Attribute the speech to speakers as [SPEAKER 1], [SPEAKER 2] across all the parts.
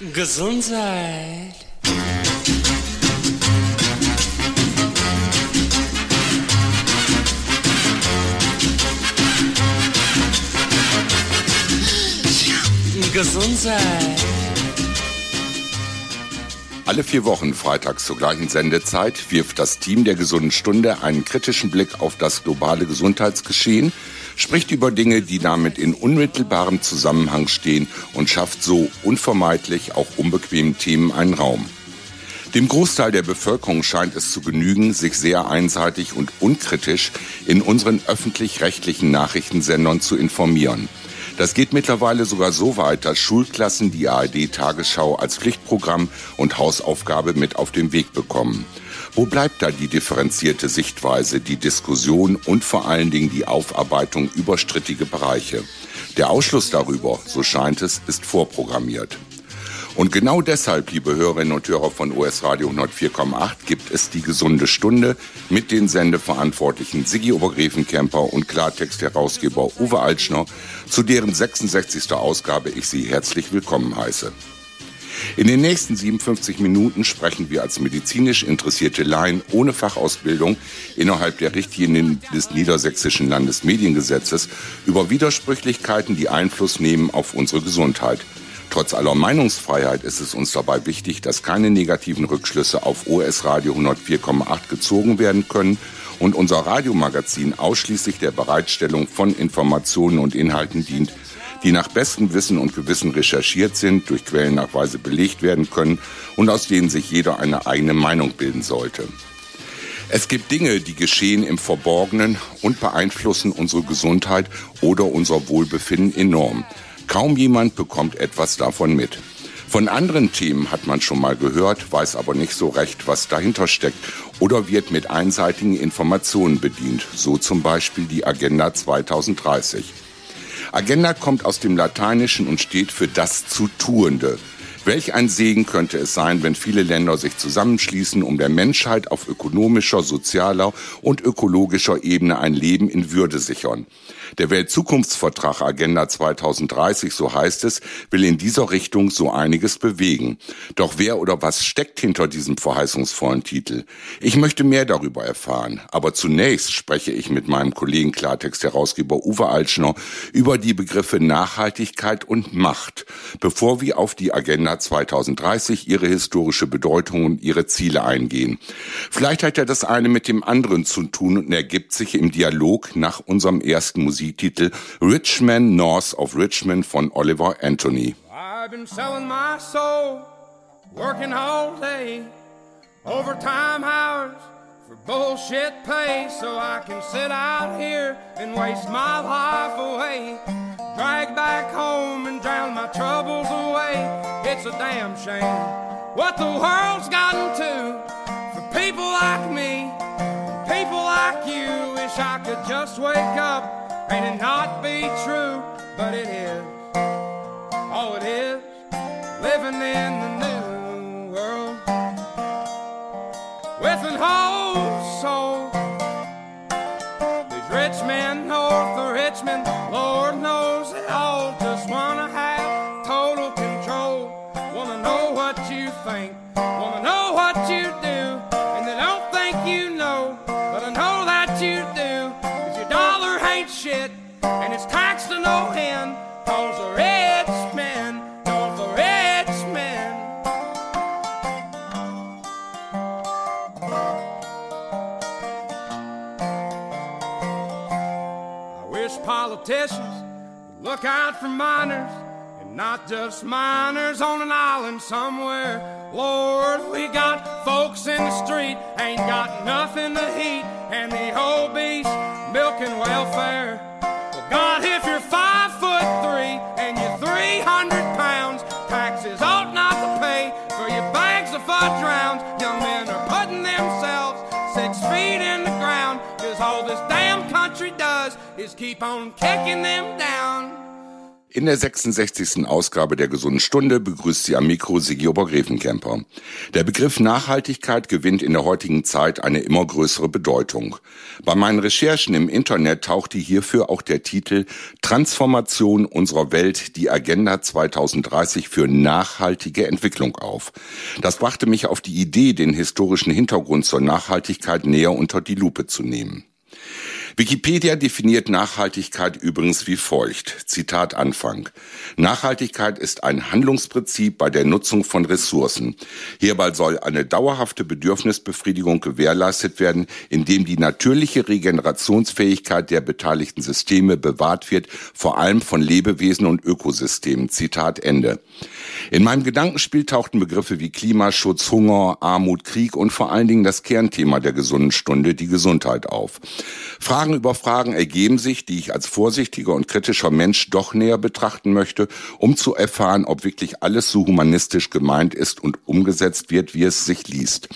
[SPEAKER 1] Gesundheit. Gesundheit.
[SPEAKER 2] Alle vier Wochen freitags zur gleichen Sendezeit wirft das Team der gesunden Stunde einen kritischen Blick auf das globale Gesundheitsgeschehen, spricht über Dinge, die damit in unmittelbarem Zusammenhang stehen und schafft so unvermeidlich auch unbequemen Themen einen Raum. Dem Großteil der Bevölkerung scheint es zu genügen, sich sehr einseitig und unkritisch in unseren öffentlich-rechtlichen Nachrichtensendern zu informieren. Das geht mittlerweile sogar so weit, dass Schulklassen die ARD-Tagesschau als Pflichtprogramm und Hausaufgabe mit auf den Weg bekommen. Wo bleibt da die differenzierte Sichtweise, die Diskussion und vor allen Dingen die Aufarbeitung über strittige Bereiche? Der Ausschluss darüber, so scheint es, ist vorprogrammiert. Und genau deshalb, liebe Hörerinnen und Hörer von US Radio 104,8, gibt es die gesunde Stunde mit den Sendeverantwortlichen Siggi Obergräfenkämper und Klartext-Herausgeber Uwe Altschner, zu deren 66. Ausgabe ich Sie herzlich willkommen heiße. In den nächsten 57 Minuten sprechen wir als medizinisch interessierte Laien ohne Fachausbildung innerhalb der Richtlinien des Niedersächsischen Landesmediengesetzes über Widersprüchlichkeiten, die Einfluss nehmen auf unsere Gesundheit – Trotz aller Meinungsfreiheit ist es uns dabei wichtig, dass keine negativen Rückschlüsse auf OS Radio 104,8 gezogen werden können und unser Radiomagazin ausschließlich der Bereitstellung von Informationen und Inhalten dient, die nach bestem Wissen und Gewissen recherchiert sind, durch Quellennachweise belegt werden können und aus denen sich jeder eine eigene Meinung bilden sollte. Es gibt Dinge, die geschehen im Verborgenen und beeinflussen unsere Gesundheit oder unser Wohlbefinden enorm. Kaum jemand bekommt etwas davon mit. Von anderen Themen hat man schon mal gehört, weiß aber nicht so recht, was dahinter steckt oder wird mit einseitigen Informationen bedient, so zum Beispiel die Agenda 2030. Agenda kommt aus dem Lateinischen und steht für das Zutuende. Welch ein Segen könnte es sein, wenn viele Länder sich zusammenschließen, um der Menschheit auf ökonomischer, sozialer und ökologischer Ebene ein Leben in Würde sichern. Der Weltzukunftsvertrag Agenda 2030, so heißt es, will in dieser Richtung so einiges bewegen. Doch wer oder was steckt hinter diesem verheißungsvollen Titel? Ich möchte mehr darüber erfahren. Aber zunächst spreche ich mit meinem Kollegen Klartext-Herausgeber Uwe Altschner über die Begriffe Nachhaltigkeit und Macht, bevor wir auf die Agenda 2030, ihre historische Bedeutung und ihre Ziele eingehen. Vielleicht hat ja das eine mit dem anderen zu tun und ergibt sich im Dialog nach unserem ersten Musik Musiktitel Richmond North of Richmond von Oliver Anthony. I've been selling my soul, working all day, overtime hours for bullshit pay, so I can sit out here and waste my life away. Drag back home and drown my troubles away. It's a damn shame what the world's gotten to for people like me, people like you. Wish I could just wake up and it not be true, but it is. Oh, it is living in the new look out for miners, and not just miners on an island somewhere. Lord, we got folks in the street, ain't got nothing to eat, and the beast milking welfare. Well, God, if you're five foot three and you're 300 pounds, taxes ought not to pay for your bags of fudge rounds. Young men are putting themselves six feet in the ground, cause all this damn country does is keep on kicking them down. In der 66. Ausgabe der Gesunden Stunde begrüßt sie am Mikro Sigi Obergräfenkämper. Der Begriff Nachhaltigkeit gewinnt in der heutigen Zeit eine immer größere Bedeutung. Bei meinen Recherchen im Internet tauchte hierfür auch der Titel Transformation unserer Welt, die Agenda 2030 für nachhaltige Entwicklung auf. Das brachte mich auf die Idee, den historischen Hintergrund zur Nachhaltigkeit näher unter die Lupe zu nehmen. Wikipedia definiert Nachhaltigkeit übrigens wie folgt. Zitat Anfang. Nachhaltigkeit ist ein Handlungsprinzip bei der Nutzung von Ressourcen. Hierbei soll eine dauerhafte Bedürfnisbefriedigung gewährleistet werden, indem die natürliche Regenerationsfähigkeit der beteiligten Systeme bewahrt wird, vor allem von Lebewesen und Ökosystemen. Zitat Ende. In meinem Gedankenspiel tauchten Begriffe wie Klimaschutz, Hunger, Armut, Krieg und vor allen Dingen das Kernthema der gesunden Stunde, die Gesundheit auf. Fragen über Fragen ergeben sich, die ich als vorsichtiger und kritischer Mensch doch näher betrachten möchte, um zu erfahren, ob wirklich alles so humanistisch gemeint ist und umgesetzt wird, wie es sich liest.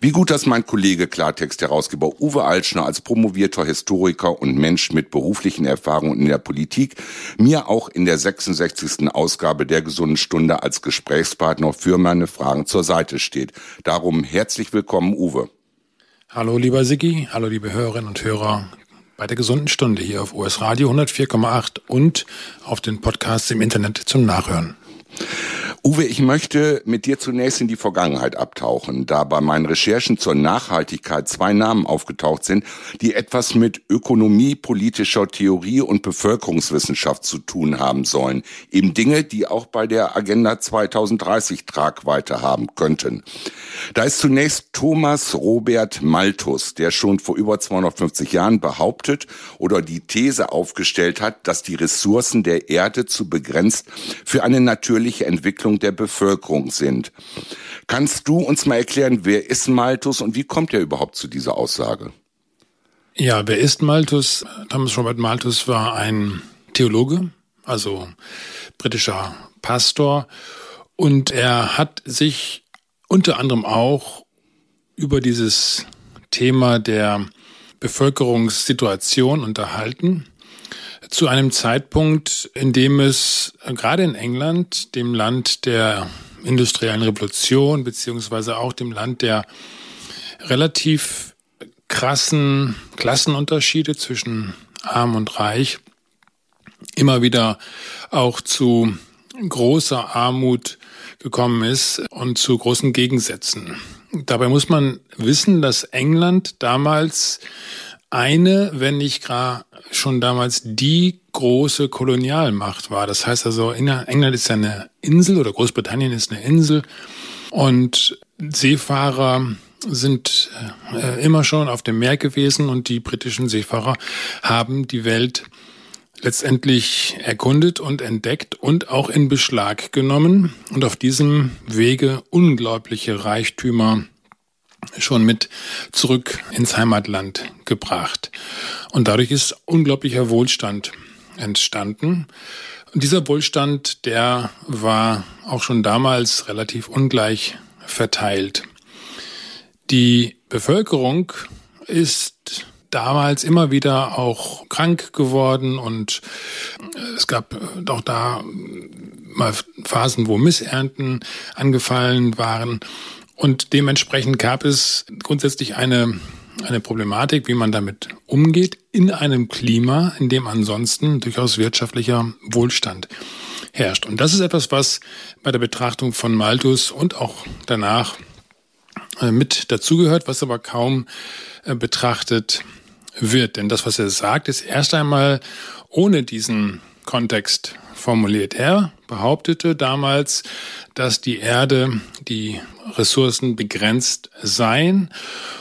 [SPEAKER 2] Wie gut, dass mein Kollege Klartext-Herausgeber Uwe Altschner als promovierter Historiker und Mensch mit beruflichen Erfahrungen in der Politik mir auch in der 66. Ausgabe der gesunden Stunde als Gesprächspartner für meine Fragen zur Seite steht. Darum herzlich willkommen, Uwe.
[SPEAKER 1] Hallo lieber Siggi, hallo liebe Hörerinnen und Hörer bei der gesunden Stunde hier auf US Radio 104,8 und auf den Podcasts im Internet zum Nachhören.
[SPEAKER 2] Uwe, ich möchte mit dir zunächst in die Vergangenheit abtauchen, da bei meinen Recherchen zur Nachhaltigkeit zwei Namen aufgetaucht sind, die etwas mit Ökonomie, politischer Theorie und Bevölkerungswissenschaft zu tun haben sollen. Eben Dinge, die auch bei der Agenda 2030 Tragweite haben könnten. Da ist zunächst Thomas Robert Malthus, der schon vor über 250 Jahren behauptet oder die These aufgestellt hat, dass die Ressourcen der Erde zu begrenzt für eine natürliche Entwicklung Entwicklung der Bevölkerung sind. Kannst du uns mal erklären, wer ist Malthus und wie kommt er überhaupt zu dieser Aussage?
[SPEAKER 1] Ja, wer ist Malthus? Thomas Robert Malthus war ein Theologe, also britischer Pastor, und er hat sich unter anderem auch über dieses Thema der Bevölkerungssituation unterhalten zu einem Zeitpunkt, in dem es gerade in England, dem Land der industriellen Revolution, beziehungsweise auch dem Land der relativ krassen Klassenunterschiede zwischen arm und reich, immer wieder auch zu großer Armut gekommen ist und zu großen Gegensätzen. Dabei muss man wissen, dass England damals eine, wenn nicht gar schon damals die große Kolonialmacht war. Das heißt also, England ist ja eine Insel oder Großbritannien ist eine Insel und Seefahrer sind äh, immer schon auf dem Meer gewesen und die britischen Seefahrer haben die Welt letztendlich erkundet und entdeckt und auch in Beschlag genommen und auf diesem Wege unglaubliche Reichtümer schon mit zurück ins Heimatland gebracht. Und dadurch ist unglaublicher Wohlstand entstanden. Und dieser Wohlstand, der war auch schon damals relativ ungleich verteilt. Die Bevölkerung ist damals immer wieder auch krank geworden und es gab auch da mal Phasen, wo Missernten angefallen waren. Und dementsprechend gab es grundsätzlich eine, eine Problematik, wie man damit umgeht, in einem Klima, in dem ansonsten durchaus wirtschaftlicher Wohlstand herrscht. Und das ist etwas, was bei der Betrachtung von Malthus und auch danach äh, mit dazugehört, was aber kaum äh, betrachtet wird. Denn das, was er sagt, ist erst einmal ohne diesen Kontext formuliert. Er behauptete damals, dass die Erde, die Ressourcen begrenzt seien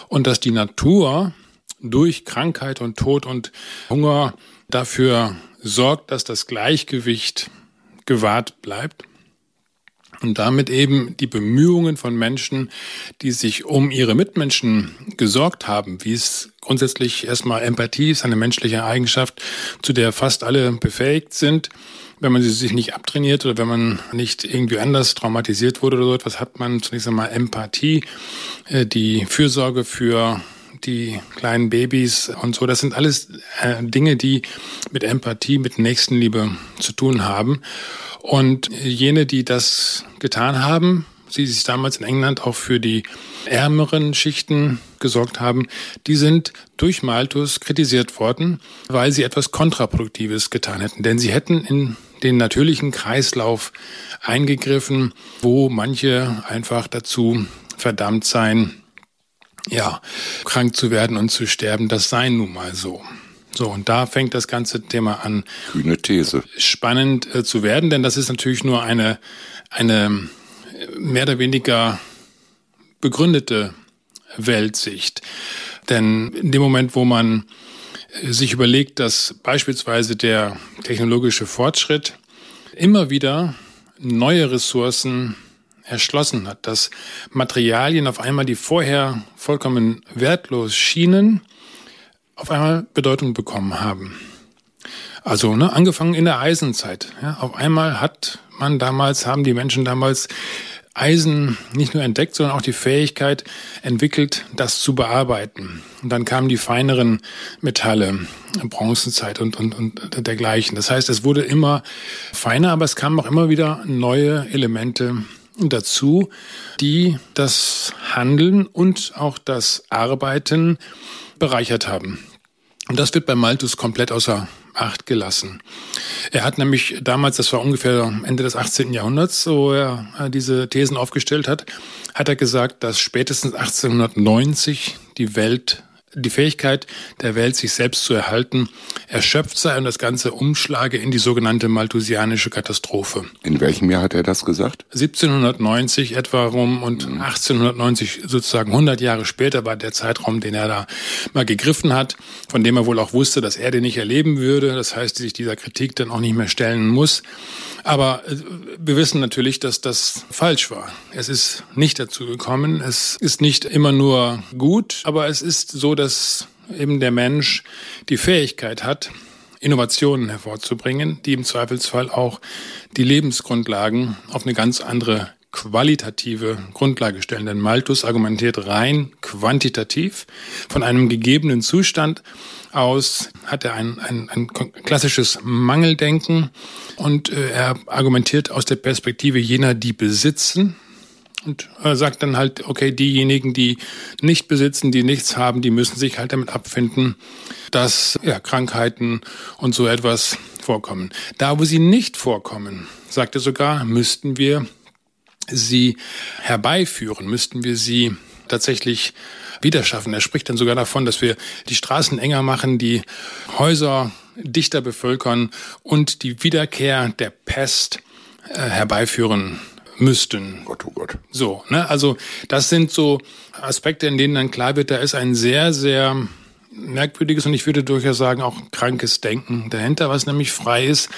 [SPEAKER 1] und dass die Natur durch Krankheit und Tod und Hunger dafür sorgt, dass das Gleichgewicht gewahrt bleibt und damit eben die Bemühungen von Menschen, die sich um ihre Mitmenschen gesorgt haben, wie es grundsätzlich erstmal Empathie ist, eine menschliche Eigenschaft, zu der fast alle befähigt sind, wenn man sie sich nicht abtrainiert oder wenn man nicht irgendwie anders traumatisiert wurde oder so etwas, hat man zunächst einmal Empathie, äh, die Fürsorge für die kleinen Babys und so. Das sind alles äh, Dinge, die mit Empathie, mit Nächstenliebe zu tun haben. Und jene, die das getan haben, sie sich damals in England auch für die ärmeren Schichten gesorgt haben, die sind durch Malthus kritisiert worden, weil sie etwas Kontraproduktives getan hätten. Denn sie hätten in den natürlichen Kreislauf eingegriffen, wo manche einfach dazu verdammt seien, ja, krank zu werden und zu sterben. Das sei nun mal so. So, und da fängt das ganze Thema an.
[SPEAKER 2] Kühne These.
[SPEAKER 1] Spannend äh, zu werden, denn das ist natürlich nur eine, eine mehr oder weniger begründete Weltsicht. Denn in dem Moment, wo man sich überlegt, dass beispielsweise der technologische Fortschritt immer wieder neue Ressourcen erschlossen hat, dass Materialien auf einmal, die vorher vollkommen wertlos schienen, auf einmal Bedeutung bekommen haben. Also ne, angefangen in der Eisenzeit. Ja, auf einmal hat man damals, haben die Menschen damals Eisen nicht nur entdeckt, sondern auch die Fähigkeit entwickelt, das zu bearbeiten. Und dann kamen die feineren Metalle, Bronzezeit und, und, und dergleichen. Das heißt, es wurde immer feiner, aber es kamen auch immer wieder neue Elemente dazu, die das Handeln und auch das Arbeiten bereichert haben. Und das wird bei Malthus komplett außer Acht gelassen. Er hat nämlich damals, das war ungefähr Ende des 18. Jahrhunderts, wo er äh, diese Thesen aufgestellt hat, hat er gesagt, dass spätestens 1890 die Welt die Fähigkeit der Welt, sich selbst zu erhalten, erschöpft sei und das Ganze umschlage in die sogenannte malthusianische Katastrophe.
[SPEAKER 2] In welchem Jahr hat er das gesagt?
[SPEAKER 1] 1790 etwa rum und mhm. 1890 sozusagen 100 Jahre später war der Zeitraum, den er da mal gegriffen hat, von dem er wohl auch wusste, dass er den nicht erleben würde. Das heißt, sich dieser Kritik dann auch nicht mehr stellen muss. Aber äh, wir wissen natürlich, dass das falsch war. Es ist nicht dazu gekommen. Es ist nicht immer nur gut, aber es ist so, dass eben der Mensch die Fähigkeit hat, Innovationen hervorzubringen, die im Zweifelsfall auch die Lebensgrundlagen auf eine ganz andere qualitative Grundlage stellen. Denn Malthus argumentiert rein quantitativ von einem gegebenen Zustand aus hat er ein, ein, ein klassisches Mangeldenken und äh, er argumentiert aus der Perspektive jener, die besitzen und äh, sagt dann halt, okay, diejenigen, die nicht besitzen, die nichts haben, die müssen sich halt damit abfinden, dass ja, Krankheiten und so etwas vorkommen. Da, wo sie nicht vorkommen, sagt er sogar, müssten wir sie herbeiführen, müssten wir sie tatsächlich wieder schaffen. Er spricht dann sogar davon, dass wir die Straßen enger machen, die Häuser dichter bevölkern und die Wiederkehr der Pest äh, herbeiführen müssten.
[SPEAKER 2] Gott, oh Gott.
[SPEAKER 1] So, ne? Also das sind so Aspekte, in denen dann klar wird, da ist ein sehr, sehr merkwürdiges und ich würde durchaus sagen auch krankes Denken dahinter, was nämlich frei ist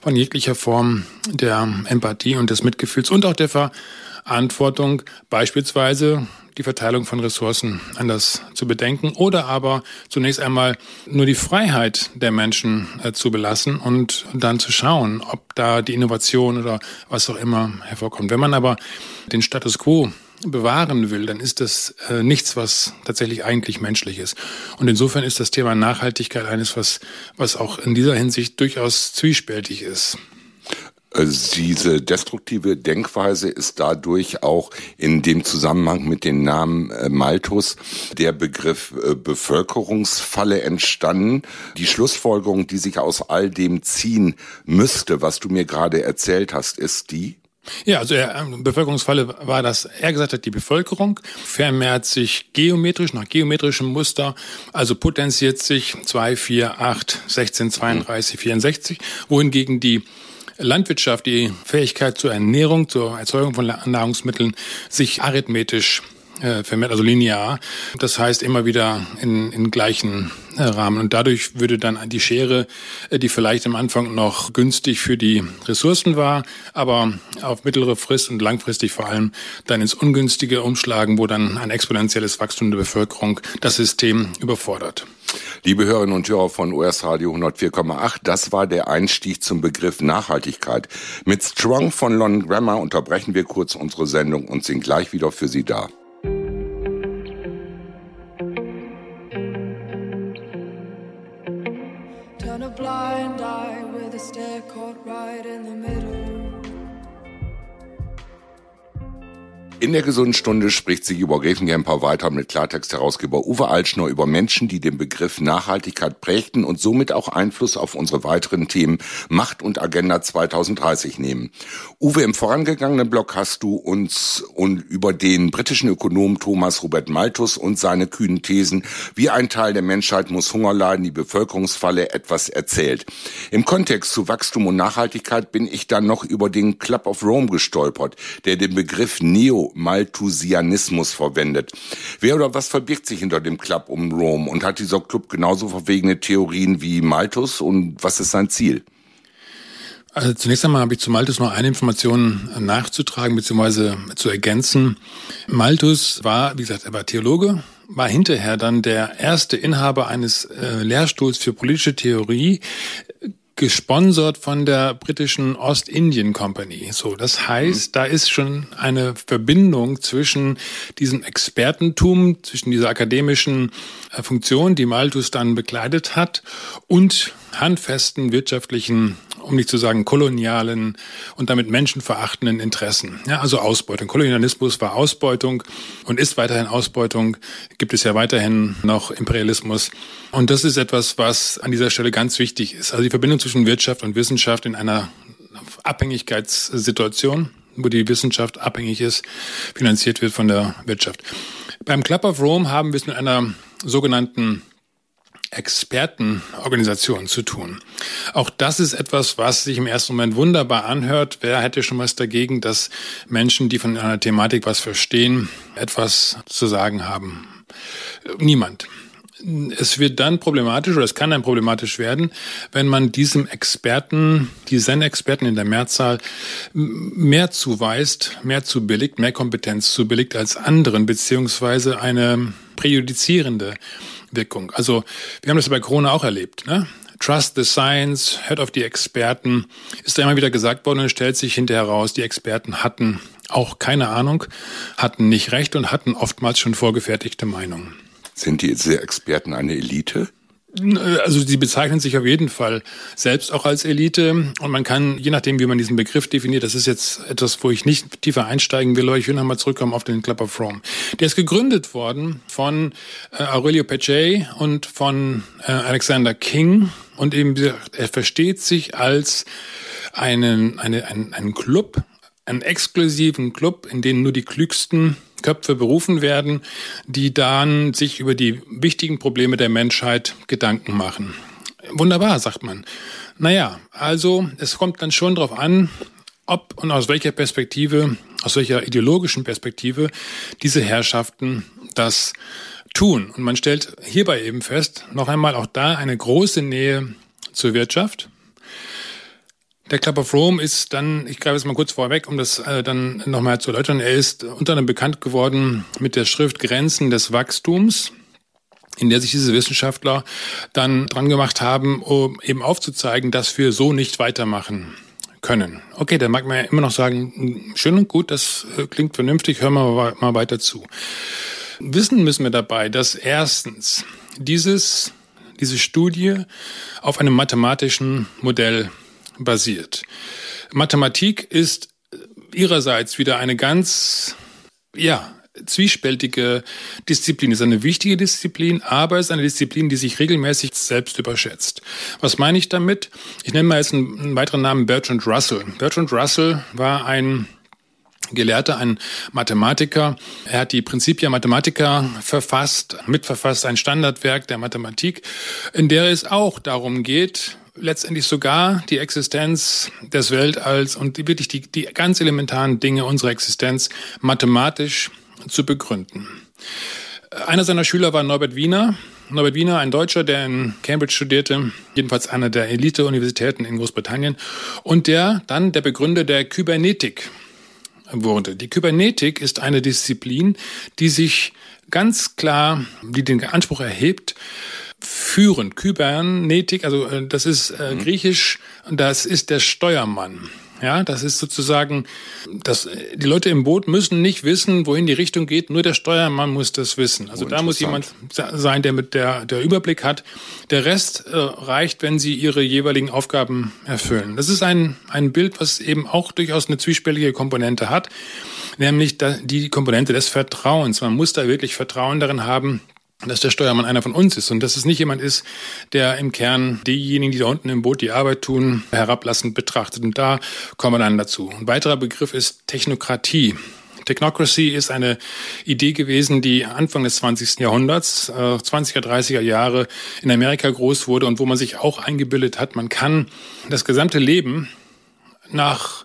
[SPEAKER 1] von jeglicher Form der Empathie und des Mitgefühls und auch der Verantwortung, beispielsweise die Verteilung von Ressourcen anders zu bedenken oder aber zunächst einmal nur die Freiheit der Menschen äh, zu belassen und dann zu schauen, ob da die Innovation oder was auch immer hervorkommt. Wenn man aber den Status quo bewahren will, dann ist das äh, nichts, was tatsächlich eigentlich menschlich ist. Und insofern ist das Thema Nachhaltigkeit eines, was, was auch in dieser Hinsicht durchaus zwiespältig ist.
[SPEAKER 2] Diese destruktive Denkweise ist dadurch auch in dem Zusammenhang mit dem Namen äh, Malthus der Begriff äh, Bevölkerungsfalle entstanden. Die Schlussfolgerung, die sich aus all dem ziehen müsste, was du mir gerade erzählt hast, ist die?
[SPEAKER 1] Ja, also er, ähm, Bevölkerungsfalle war das, er gesagt hat, die Bevölkerung vermehrt sich geometrisch, nach geometrischem Muster, also potenziert sich 2, 4, 8, 16, 32, 64, wohingegen die Landwirtschaft die Fähigkeit zur Ernährung, zur Erzeugung von Nahrungsmitteln sich arithmetisch äh, vermehrt, also linear. Das heißt immer wieder in, in gleichen äh, Rahmen. Und dadurch würde dann die Schere, äh, die vielleicht am Anfang noch günstig für die Ressourcen war, aber auf mittlere Frist und langfristig vor allem dann ins Ungünstige umschlagen, wo dann ein exponentielles Wachstum der Bevölkerung das System überfordert.
[SPEAKER 2] Liebe Hörerinnen und Hörer von US Radio 104,8, das war der Einstieg zum Begriff Nachhaltigkeit. Mit Strong von Lon Grammar unterbrechen wir kurz unsere Sendung und sind gleich wieder für Sie da. In der gesunden Stunde spricht sich über Grevencamper weiter mit Klartext-Herausgeber Uwe Altschner über Menschen, die den Begriff Nachhaltigkeit prägten und somit auch Einfluss auf unsere weiteren Themen Macht und Agenda 2030 nehmen. Uwe, im vorangegangenen Blog hast du uns und über den britischen Ökonom Thomas Robert Malthus und seine kühnen Thesen, wie ein Teil der Menschheit muss Hunger leiden, die Bevölkerungsfalle etwas erzählt. Im Kontext zu Wachstum und Nachhaltigkeit bin ich dann noch über den Club of Rome gestolpert, der den Begriff Neo Malthusianismus verwendet. Wer oder was verbirgt sich hinter dem Club um Rom und hat dieser Club genauso verwegene Theorien wie Malthus und was ist sein Ziel?
[SPEAKER 1] Also zunächst einmal habe ich zu Malthus noch eine Information nachzutragen bzw. zu ergänzen. Malthus war, wie gesagt, er war Theologe, war hinterher dann der erste Inhaber eines äh, Lehrstuhls für politische Theorie, gesponsert von der britischen Ostindien Company. So, das heißt, mhm. da ist schon eine Verbindung zwischen diesem Expertentum, zwischen dieser akademischen äh, Funktion, die Malthus dann bekleidet hat, und handfesten wirtschaftlichen um nicht zu sagen kolonialen und damit menschenverachtenden Interessen. Ja, also Ausbeutung. Kolonialismus war Ausbeutung und ist weiterhin Ausbeutung. Gibt es ja weiterhin noch Imperialismus. Und das ist etwas, was an dieser Stelle ganz wichtig ist. Also die Verbindung zwischen Wirtschaft und Wissenschaft in einer Abhängigkeitssituation, wo die Wissenschaft abhängig ist, finanziert wird von der Wirtschaft. Beim Club of Rome haben wir es mit einer sogenannten Expertenorganisationen zu tun. Auch das ist etwas, was sich im ersten Moment wunderbar anhört. Wer hätte schon was dagegen, dass Menschen, die von einer Thematik was verstehen, etwas zu sagen haben? Niemand. Es wird dann problematisch oder es kann dann problematisch werden, wenn man diesem Experten, diesen Experten in der Mehrzahl mehr zuweist, mehr zubilligt, mehr Kompetenz zubilligt als anderen, beziehungsweise eine präjudizierende Wirkung. Also wir haben das bei Corona auch erlebt. Ne? Trust the Science, hört auf die Experten, ist da immer wieder gesagt worden und stellt sich hinterher raus, die Experten hatten auch keine Ahnung, hatten nicht recht und hatten oftmals schon vorgefertigte Meinungen.
[SPEAKER 2] Sind diese Experten eine Elite?
[SPEAKER 1] Also sie bezeichnen sich auf jeden Fall selbst auch als Elite und man kann, je nachdem, wie man diesen Begriff definiert, das ist jetzt etwas, wo ich nicht tiefer einsteigen will, aber ich will nochmal zurückkommen auf den Club of Rome. Der ist gegründet worden von äh, Aurelio Paget und von äh, Alexander King und eben er versteht sich als einen, eine, einen, einen Club, einen exklusiven Club, in dem nur die klügsten Köpfe berufen werden, die dann sich über die wichtigen Probleme der Menschheit Gedanken machen. Wunderbar, sagt man. Naja, also es kommt dann schon darauf an, ob und aus welcher Perspektive, aus welcher ideologischen Perspektive diese Herrschaften das tun. Und man stellt hierbei eben fest, noch einmal auch da eine große Nähe zur Wirtschaft, der Club of Rome ist dann, ich greife es mal kurz vorweg, um das äh, dann nochmal zu erläutern, er ist unter anderem bekannt geworden mit der Schrift Grenzen des Wachstums in der sich diese Wissenschaftler dann dran gemacht haben, um eben aufzuzeigen, dass wir so nicht weitermachen können. Okay, dann mag man ja immer noch sagen, schön und gut, das äh, klingt vernünftig, hören wir mal weiter zu. Wissen müssen wir dabei, dass erstens dieses, diese Studie auf einem mathematischen Modell basiert. Mathematik ist ihrerseits wieder eine ganz, ja, zwiespältige Disziplin. Ist eine wichtige Disziplin, aber es ist eine Disziplin, die sich regelmäßig selbst überschätzt. Was meine ich damit? Ich nenne mal jetzt einen weiteren Namen Bertrand Russell. Bertrand Russell war ein Gelehrter, ein Mathematiker. Er hat die Principia Mathematica verfasst, mitverfasst, ein Standardwerk der Mathematik, in der es auch darum geht, letztendlich sogar die Existenz des Weltalls und wirklich die, die ganz elementaren Dinge unserer Existenz mathematisch zu begründen. Einer seiner Schüler war Norbert Wiener. Norbert Wiener, ein Deutscher, der in Cambridge studierte, jedenfalls einer der Elite-Universitäten in Großbritannien, und der dann der Begründer der Kybernetik wurde. Die Kybernetik ist eine Disziplin, die sich ganz klar, die den Anspruch erhebt, führen. Kybernetik, also äh, das ist äh, mhm. griechisch, das ist der Steuermann. Ja, das ist sozusagen, dass die Leute im Boot müssen nicht wissen, wohin die Richtung geht. Nur der Steuermann muss das wissen. Also oh, da muss jemand sein, der mit der der Überblick hat. Der Rest äh, reicht, wenn sie ihre jeweiligen Aufgaben erfüllen. Das ist ein ein Bild, was eben auch durchaus eine zwiespältige Komponente hat, nämlich die Komponente des Vertrauens. Man muss da wirklich Vertrauen darin haben, dass der Steuermann einer von uns ist und dass es nicht jemand ist, der im Kern diejenigen, die da unten im Boot die Arbeit tun, herablassend betrachtet. Und da kommen wir dann dazu. Ein weiterer Begriff ist Technokratie. Technocracy ist eine Idee gewesen, die Anfang des 20. Jahrhunderts, äh, 20er, 30er Jahre in Amerika groß wurde und wo man sich auch eingebildet hat, man kann das gesamte Leben nach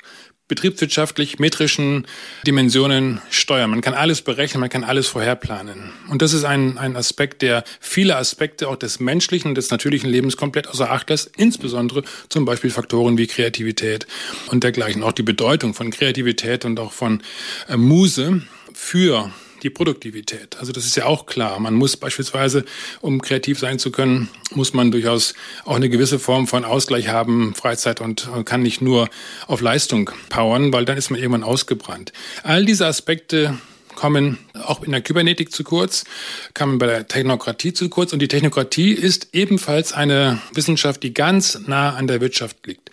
[SPEAKER 1] betriebswirtschaftlich metrischen Dimensionen steuern. Man kann alles berechnen, man kann alles vorherplanen. Und das ist ein, ein Aspekt, der viele Aspekte auch des menschlichen und des natürlichen Lebens komplett außer Acht lässt, insbesondere zum Beispiel Faktoren wie Kreativität und dergleichen. Auch die Bedeutung von Kreativität und auch von äh, Muse für die Produktivität. Also das ist ja auch klar. Man muss beispielsweise, um kreativ sein zu können, muss man durchaus auch eine gewisse Form von Ausgleich haben, Freizeit und kann nicht nur auf Leistung powern, weil dann ist man irgendwann ausgebrannt. All diese Aspekte kommen auch in der Kybernetik zu kurz, kommen bei der Technokratie zu kurz und die Technokratie ist ebenfalls eine Wissenschaft, die ganz nah an der Wirtschaft liegt.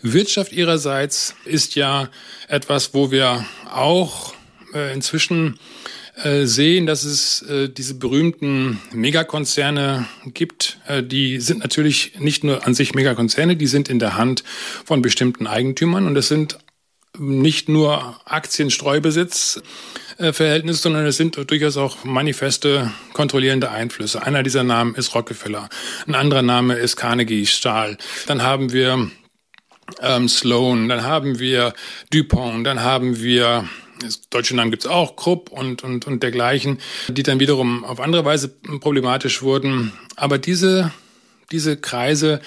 [SPEAKER 1] Wirtschaft ihrerseits ist ja etwas, wo wir auch äh, inzwischen äh, sehen, dass es äh, diese berühmten Megakonzerne gibt. Äh, die sind natürlich nicht nur an sich Megakonzerne, die sind in der Hand von bestimmten Eigentümern und es sind nicht nur Aktienstreubesitz-Verhältnisse, sondern es sind durchaus auch manifeste kontrollierende Einflüsse. Einer dieser Namen ist Rockefeller, ein anderer Name ist Carnegie Stahl. Dann haben wir ähm, Sloan, dann haben wir Dupont, dann haben wir das deutsche Namen gibt's auch, Krupp und, und, und dergleichen, die dann wiederum auf andere Weise problematisch wurden. Aber diese, diese Kreise,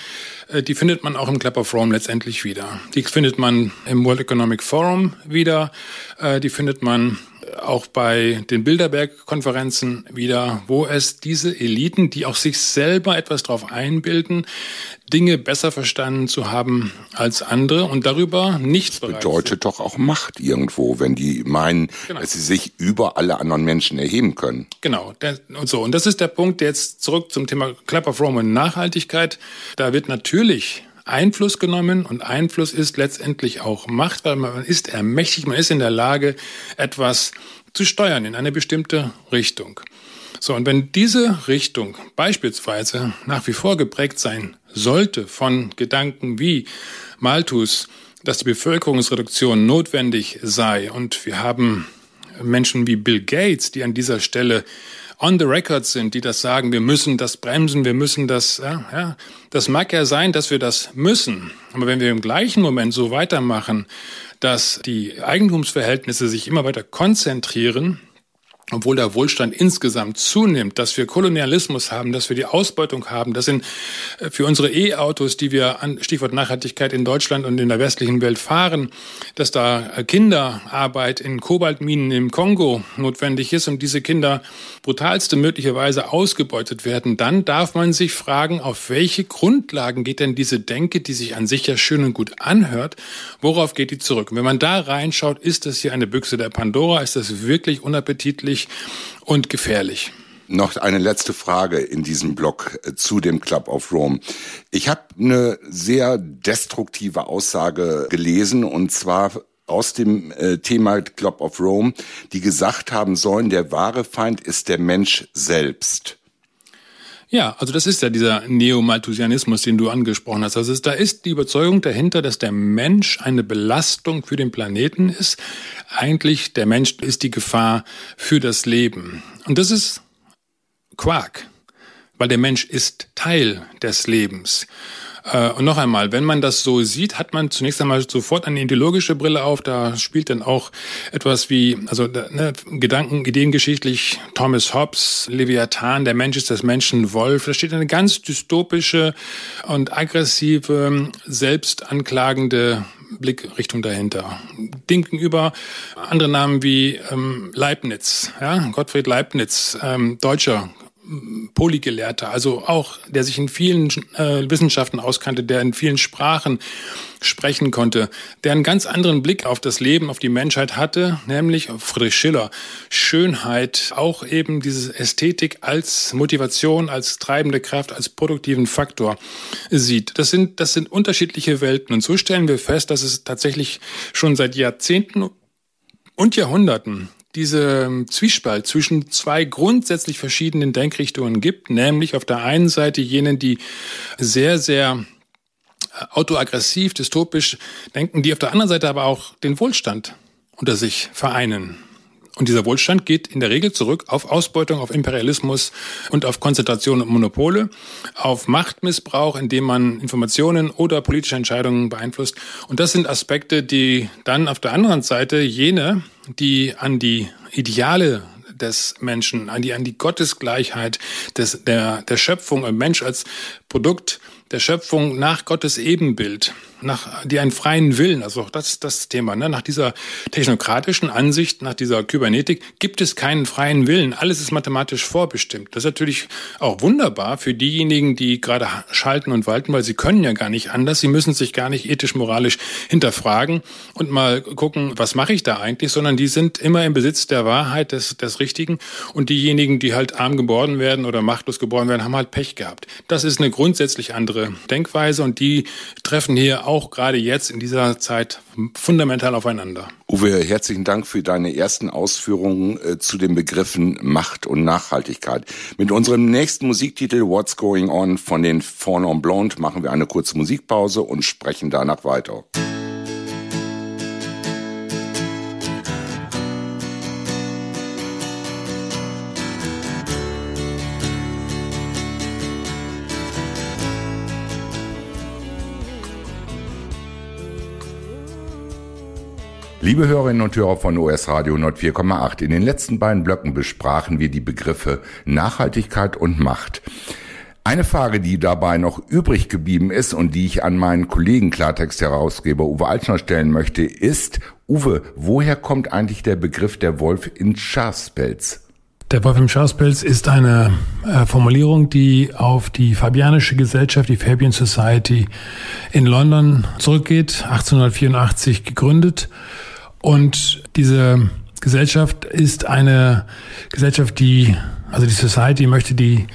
[SPEAKER 1] die findet man auch im Club of Rome letztendlich wieder. Die findet man im World Economic Forum wieder. Äh, die findet man auch bei den Bilderberg-Konferenzen wieder, wo es diese Eliten, die auch sich selber etwas darauf einbilden, Dinge besser verstanden zu haben als andere und darüber nichts
[SPEAKER 2] das bedeutet doch auch Macht irgendwo, wenn die meinen, genau. dass sie sich über alle anderen Menschen erheben können.
[SPEAKER 1] Genau, und so. Und das ist der Punkt, jetzt zurück zum Thema Club of Rome und Nachhaltigkeit. Da wird natürlich Einfluss genommen und Einfluss ist letztendlich auch Macht, weil man ist ermächtigt, man ist in der Lage, etwas zu steuern in eine bestimmte Richtung. So, und wenn diese Richtung beispielsweise nach wie vor geprägt sein sollte von Gedanken wie Malthus, dass die Bevölkerungsreduktion notwendig sei und wir haben Menschen wie Bill Gates, die an dieser Stelle on the record sind, die das sagen, wir müssen das bremsen, wir müssen das, ja, ja, das mag ja sein, dass wir das müssen. Aber wenn wir im gleichen Moment so weitermachen, dass die Eigentumsverhältnisse sich immer weiter konzentrieren, obwohl der Wohlstand insgesamt zunimmt, dass wir Kolonialismus haben, dass wir die Ausbeutung haben, dass in, äh, für unsere E-Autos, die wir an Stichwort Nachhaltigkeit in Deutschland und in der westlichen Welt fahren, dass da äh, Kinderarbeit in Kobaltminen im Kongo notwendig ist und diese Kinder brutalste möglicherweise ausgebeutet werden, dann darf man sich fragen, auf welche Grundlagen geht denn diese Denke, die sich an sich ja schön und gut anhört, worauf geht die zurück? Und wenn man da reinschaut, ist das hier eine Büchse der Pandora, ist das wirklich unappetitlich? Schwierig und gefährlich.
[SPEAKER 2] Noch eine letzte Frage in diesem Blog äh, zu dem Club of Rome. Ich habe eine sehr destruktive Aussage gelesen und zwar aus dem äh, Thema Club of Rome, die gesagt haben sollen, der wahre Feind ist der Mensch selbst.
[SPEAKER 1] Ja, also das ist ja dieser Neomalthusianismus, den du angesprochen hast. Also da ist die Überzeugung dahinter, dass der Mensch eine Belastung für den Planeten ist. Eigentlich der Mensch ist die Gefahr für das Leben. Und das ist Quark, weil der Mensch ist Teil des Lebens. Äh, und noch einmal, wenn man das so sieht, hat man zunächst einmal sofort eine ideologische Brille auf. Da spielt dann auch etwas wie, also ne, Gedanken, ideengeschichtlich, Thomas Hobbes, Leviathan, der Mensch ist das Menschen Wolf. Da steht eine ganz dystopische und aggressive, selbstanklagende Blickrichtung dahinter. Denken über andere Namen wie ähm, Leibniz, ja, Gottfried Leibniz, ähm, deutscher Polygelehrter, also auch, der sich in vielen äh, Wissenschaften auskannte, der in vielen Sprachen sprechen konnte, der einen ganz anderen Blick auf das Leben, auf die Menschheit hatte, nämlich Friedrich Schiller. Schönheit, auch eben diese Ästhetik als Motivation, als treibende Kraft, als produktiven Faktor sieht. Das sind, das sind unterschiedliche Welten. Und so stellen wir fest, dass es tatsächlich schon seit Jahrzehnten und Jahrhunderten diese Zwiespalt zwischen zwei grundsätzlich verschiedenen Denkrichtungen gibt, nämlich auf der einen Seite jenen, die sehr, sehr äh, autoaggressiv, dystopisch denken, die auf der anderen Seite aber auch den Wohlstand unter sich vereinen. Und dieser Wohlstand geht in der Regel zurück auf Ausbeutung, auf Imperialismus und auf Konzentration und Monopole, auf Machtmissbrauch, indem man Informationen oder politische Entscheidungen beeinflusst. Und das sind Aspekte, die dann auf der anderen Seite jene, die an die Ideale des Menschen, an die, an die Gottesgleichheit des, der, der Schöpfung, ein Mensch als Produkt der Schöpfung nach Gottes Ebenbild, nach die einen freien Willen, also auch das ist das Thema, ne? nach dieser technokratischen Ansicht, nach dieser Kybernetik gibt es keinen freien Willen. Alles ist mathematisch vorbestimmt. Das ist natürlich auch wunderbar für diejenigen, die gerade schalten und walten, weil sie können ja gar nicht anders. Sie müssen sich gar nicht ethisch, moralisch hinterfragen und mal gucken, was mache ich da eigentlich, sondern die sind immer im Besitz der Wahrheit, des, des Richtigen. Und diejenigen, die halt arm geboren werden oder machtlos geboren werden, haben halt Pech gehabt. Das ist eine grundsätzlich andere Denkweise und die treffen hier gerade jetzt in dieser Zeit fundamental aufeinander.
[SPEAKER 2] Uwe, herzlichen Dank für deine ersten Ausführungen äh, zu den Begriffen Macht und Nachhaltigkeit. Mit unserem nächsten Musiktitel What's Going On von den Four Non Blonde machen wir eine kurze Musikpause und sprechen danach weiter. Liebe Hörerinnen und Hörer von OS Radio 104,8, in den letzten beiden Blöcken besprachen wir die Begriffe Nachhaltigkeit und Macht. Eine Frage, die dabei noch übrig geblieben ist und die ich an meinen Kollegen Klartext-Herausgeber Uwe Altschner stellen möchte, ist, Uwe, woher kommt eigentlich der Begriff der Wolf in Schafspelz?
[SPEAKER 1] Der Wolf im Schafspelz ist eine äh, Formulierung, die auf die Fabianische Gesellschaft, die Fabian Society in London zurückgeht, 1884 gegründet und diese Gesellschaft ist eine Gesellschaft, die, also die Society möchte die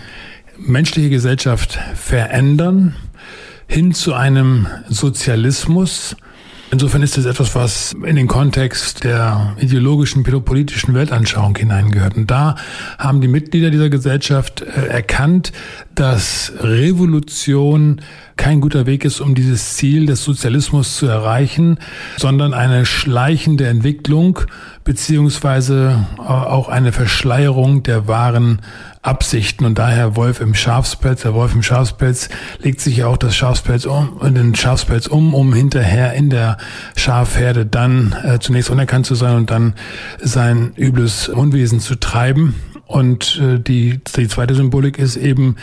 [SPEAKER 1] menschliche Gesellschaft verändern hin zu einem Sozialismus. Insofern ist es etwas, was in den Kontext der ideologischen, politischen Weltanschauung hineingehört. Und da haben die Mitglieder dieser Gesellschaft äh, erkannt, dass Revolution kein guter Weg ist, um dieses Ziel des Sozialismus zu erreichen, sondern eine schleichende Entwicklung beziehungsweise äh, auch eine Verschleierung der wahren Absichten und daher Wolf im Schafspelz. Der Wolf im Schafspelz legt sich ja auch das Schafspelz um, den Schafspelz um, um hinterher in der Schafherde dann äh, zunächst unerkannt zu sein und dann sein übles Unwesen zu treiben. Und äh, die, die zweite Symbolik ist eben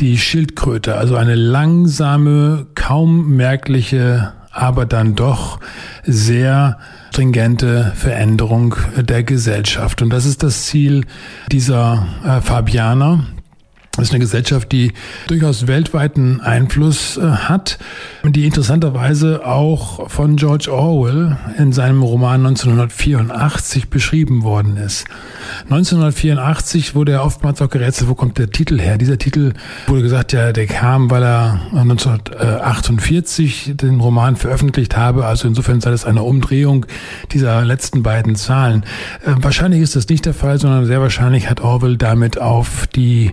[SPEAKER 1] die Schildkröte, also eine langsame, kaum merkliche, aber dann doch sehr stringente Veränderung der Gesellschaft. Und das ist das Ziel dieser äh, Fabianer, das ist eine Gesellschaft, die durchaus weltweiten Einfluss äh, hat, die interessanterweise auch von George Orwell in seinem Roman 1984 beschrieben worden ist. 1984 wurde er oftmals auch gerätselt, wo kommt der Titel her? Dieser Titel wurde gesagt, ja, der kam, weil er 1948 den Roman veröffentlicht habe. Also insofern sei das eine Umdrehung dieser letzten beiden Zahlen. Äh, wahrscheinlich ist das nicht der Fall, sondern sehr wahrscheinlich hat Orwell damit auf die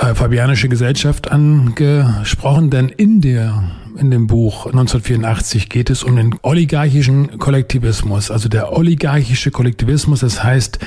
[SPEAKER 1] äh, Fabianische Gesellschaft angesprochen, denn in der in dem Buch 1984 geht es um den oligarchischen Kollektivismus. Also der oligarchische Kollektivismus, das heißt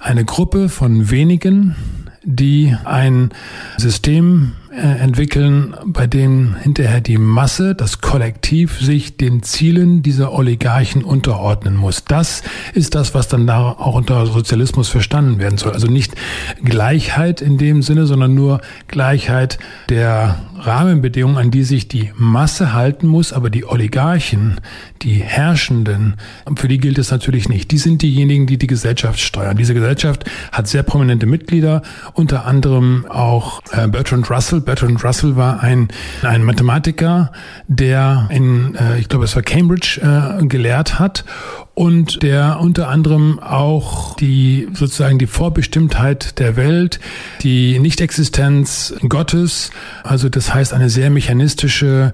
[SPEAKER 1] eine Gruppe von wenigen, die ein System äh, entwickeln, bei dem hinterher die Masse, das Kollektiv sich den Zielen dieser Oligarchen unterordnen muss. Das ist das, was dann da auch unter Sozialismus verstanden werden soll. Also nicht Gleichheit in dem Sinne, sondern nur Gleichheit der Rahmenbedingungen, an die sich die Masse halten muss, aber die Oligarchen, die Herrschenden, für die gilt es natürlich nicht. Die sind diejenigen, die die Gesellschaft steuern. Diese Gesellschaft hat sehr prominente Mitglieder, unter anderem auch äh, Bertrand Russell. Bertrand Russell war ein, ein Mathematiker, der in, äh, ich glaube, es war Cambridge, äh, gelehrt hat und der unter anderem auch die sozusagen die Vorbestimmtheit der Welt, die Nichtexistenz Gottes, also das heißt eine sehr mechanistische,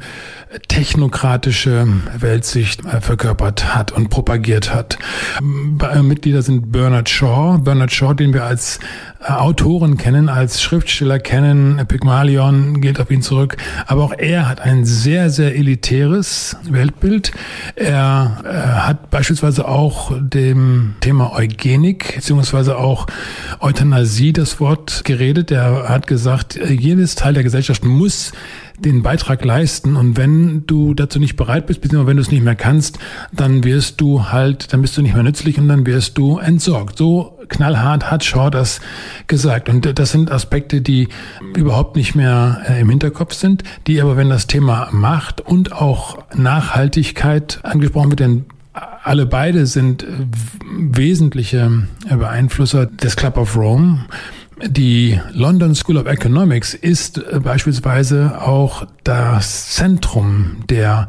[SPEAKER 1] technokratische Weltsicht äh, verkörpert hat und propagiert hat. Mitglieder sind Bernard Shaw, Bernard Shaw, den wir als äh, Autoren kennen, als Schriftsteller kennen. Pygmalion geht auf ihn zurück. Aber auch er hat ein sehr, sehr elitäres Weltbild. Er äh, hat beispielsweise auch dem Thema Eugenik beziehungsweise auch Euthanasie das Wort geredet. Er hat gesagt, jedes Teil der Gesellschaft muss den Beitrag leisten. Und wenn du dazu nicht bereit bist, beziehungsweise wenn du es nicht mehr kannst, dann wirst du halt, dann bist du nicht mehr nützlich und dann wirst du entsorgt. So knallhart hat Shaw das gesagt. Und das sind Aspekte, die überhaupt nicht mehr äh, im Hinterkopf sind, die aber, wenn das Thema Macht und auch Nachhaltigkeit angesprochen wird, denn alle beide sind wesentliche Beeinflusser des Club of Rome. Die London School of Economics ist äh, beispielsweise auch das Zentrum der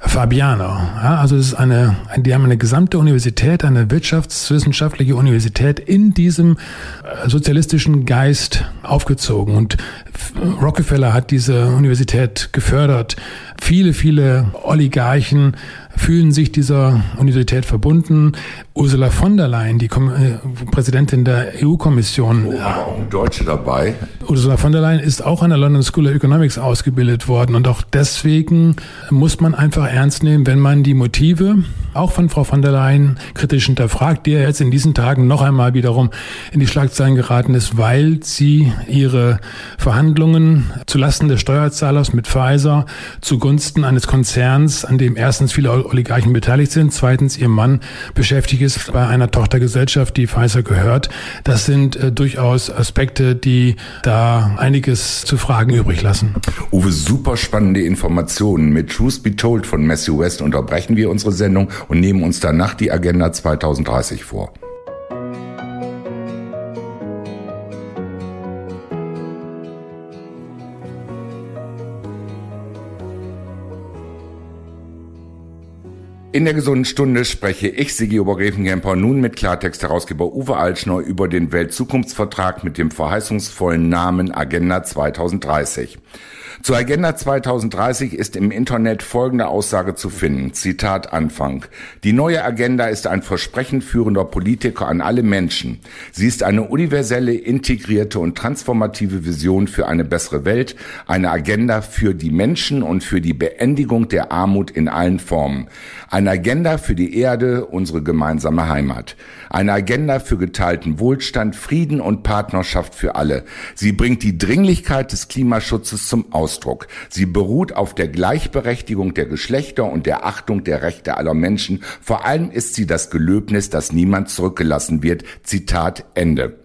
[SPEAKER 1] Fabianer. Ja, also es ist eine, die haben eine gesamte Universität, eine wirtschaftswissenschaftliche Universität in diesem äh, sozialistischen Geist aufgezogen. Und Rockefeller hat diese Universität gefördert. Viele, viele Oligarchen fühlen sich dieser Universität verbunden. Ursula von der Leyen, die Kom äh, Präsidentin der EU-Kommission.
[SPEAKER 2] Oh, auch Deutsche dabei.
[SPEAKER 1] Ursula von der Leyen ist auch an der London School of Economics ausgebildet worden. Und auch deswegen muss man einfach ernst nehmen, wenn man die Motive auch von Frau von der Leyen kritisch hinterfragt, die ja jetzt in diesen Tagen noch einmal wiederum in die Schlagzeilen geraten ist, weil sie ihre Verhandlungen zulasten des Steuerzahlers mit Pfizer zugunsten eines Konzerns, an dem erstens viele Oligarchen beteiligt sind, zweitens ihr Mann beschäftigt ist bei einer Tochtergesellschaft, die Pfizer gehört. Das sind äh, durchaus Aspekte, die da einiges zu fragen übrig lassen.
[SPEAKER 2] Uwe, super spannende Informationen. Mit Truth Be Told von Matthew West unterbrechen wir unsere Sendung und nehmen uns danach die Agenda 2030 vor. In der gesunden Stunde spreche ich, Sigi Obergräfengemper, nun mit Klartext-Herausgeber Uwe Altschneu über den Weltzukunftsvertrag mit dem verheißungsvollen Namen Agenda 2030. Zur Agenda 2030 ist im Internet folgende Aussage zu finden. Zitat Anfang. Die neue Agenda ist ein Versprechen führender Politiker an alle Menschen. Sie ist eine universelle, integrierte und transformative Vision für eine bessere Welt, eine Agenda für die Menschen und für die Beendigung der Armut in allen Formen. Eine Agenda für die Erde, unsere gemeinsame Heimat. Eine Agenda für geteilten Wohlstand, Frieden und Partnerschaft für alle. Sie bringt die Dringlichkeit des Klimaschutzes zum Ausdruck. Sie beruht auf der Gleichberechtigung der Geschlechter und der Achtung der Rechte aller Menschen. Vor allem ist sie das Gelöbnis, dass niemand zurückgelassen wird. Zitat Ende.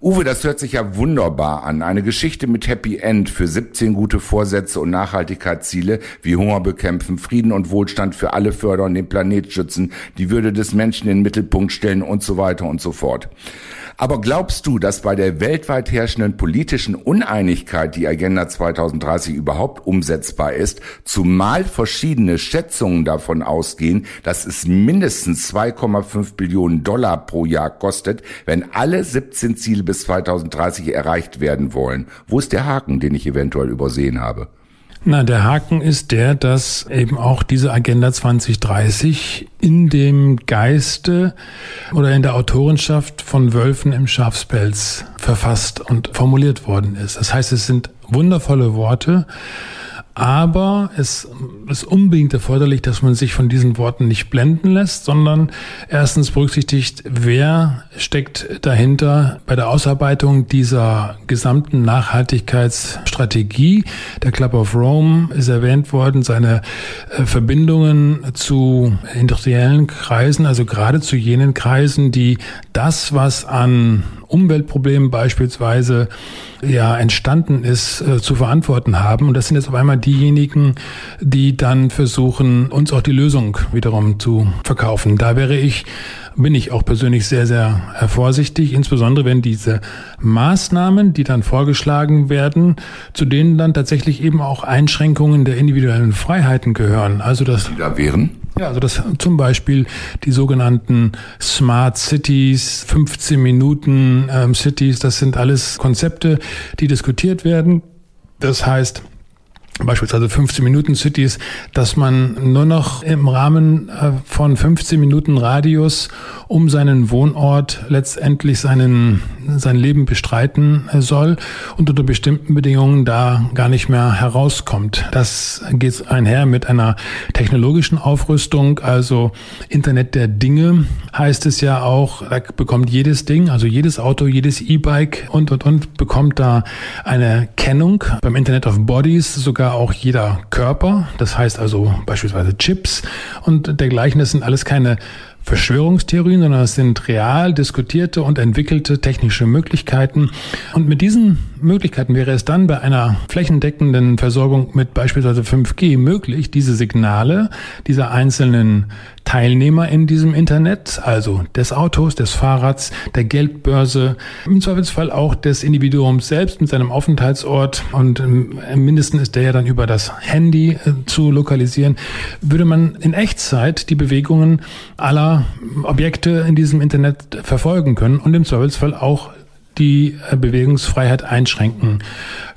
[SPEAKER 2] Uwe, das hört sich ja wunderbar an. Eine Geschichte mit Happy End für 17 gute Vorsätze und Nachhaltigkeitsziele wie Hunger bekämpfen, Frieden und Wohlstand für alle fördern, den Planet schützen, die Würde des Menschen in den Mittelpunkt stellen und so weiter und so fort. Aber glaubst du, dass bei der weltweit herrschenden politischen Uneinigkeit die Agenda 2030 überhaupt umsetzbar ist, zumal verschiedene Schätzungen davon ausgehen, dass es mindestens 2,5 Billionen Dollar pro Jahr kostet, wenn alle 17 Ziele bis 2030 erreicht werden wollen? Wo ist der Haken, den ich eventuell übersehen habe?
[SPEAKER 1] Na, der Haken ist der, dass eben auch diese Agenda 2030 in dem Geiste oder in der Autorenschaft von Wölfen im Schafspelz verfasst und formuliert worden ist. Das heißt, es sind wundervolle Worte, aber es ist unbedingt erforderlich, dass man sich von diesen Worten nicht blenden lässt, sondern erstens berücksichtigt, wer steckt dahinter bei der Ausarbeitung dieser gesamten Nachhaltigkeitsstrategie. Der Club of Rome ist erwähnt worden, seine äh, Verbindungen zu industriellen Kreisen, also gerade zu jenen Kreisen, die das, was an Umweltproblemen beispielsweise ja entstanden ist, äh, zu verantworten haben. Und das sind jetzt auf einmal diejenigen, die dann versuchen, uns auch die Lösung wiederum zu verkaufen. Da wäre ich bin ich auch persönlich sehr, sehr äh, vorsichtig, insbesondere wenn diese Maßnahmen, die dann vorgeschlagen werden, zu denen dann tatsächlich eben auch Einschränkungen der individuellen Freiheiten gehören. Also das.
[SPEAKER 2] Die da wären?
[SPEAKER 1] Ja, also das zum Beispiel die sogenannten Smart Cities, 15 Minuten ähm, Cities, das sind alles Konzepte, die diskutiert werden. Das heißt, beispielsweise 15 Minuten Cities, dass man nur noch im Rahmen äh, von 15 Minuten Radius um seinen Wohnort letztendlich seinen, sein Leben bestreiten äh, soll und unter bestimmten Bedingungen da gar nicht mehr herauskommt. Das geht einher mit einer technologischen Aufrüstung, also Internet der Dinge heißt es ja auch, da bekommt jedes Ding, also jedes Auto, jedes E-Bike und, und, und bekommt da eine Kennung. Beim Internet of Bodies sogar auch jeder Körper, das heißt also beispielsweise Chips und dergleichen. Das sind alles keine Verschwörungstheorien, sondern es sind real diskutierte und entwickelte technische Möglichkeiten. Und mit diesen Möglichkeiten. Wäre es dann bei einer flächendeckenden Versorgung mit beispielsweise 5G möglich, diese Signale dieser einzelnen Teilnehmer in diesem Internet, also des Autos, des Fahrrads, der Geldbörse, im Zweifelsfall auch des Individuums selbst mit seinem Aufenthaltsort und im Mindesten ist der ja dann über das Handy äh, zu lokalisieren, würde man in Echtzeit die Bewegungen aller Objekte in diesem Internet verfolgen können und im Zweifelsfall auch die äh, Bewegungsfreiheit einschränken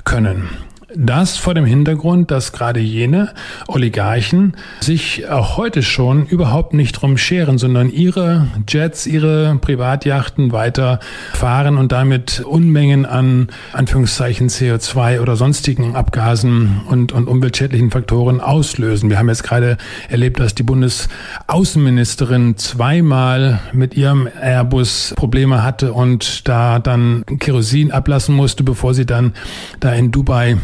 [SPEAKER 1] können. Das vor dem Hintergrund, dass gerade jene Oligarchen sich auch heute schon überhaupt nicht drum scheren, sondern ihre Jets, ihre Privatjachten weiter fahren und damit Unmengen an Anführungszeichen CO2 oder sonstigen Abgasen und, und umweltschädlichen Faktoren auslösen. Wir haben jetzt gerade erlebt, dass die Bundesaußenministerin zweimal mit ihrem Airbus Probleme hatte und da dann Kerosin ablassen musste, bevor sie dann da in Dubai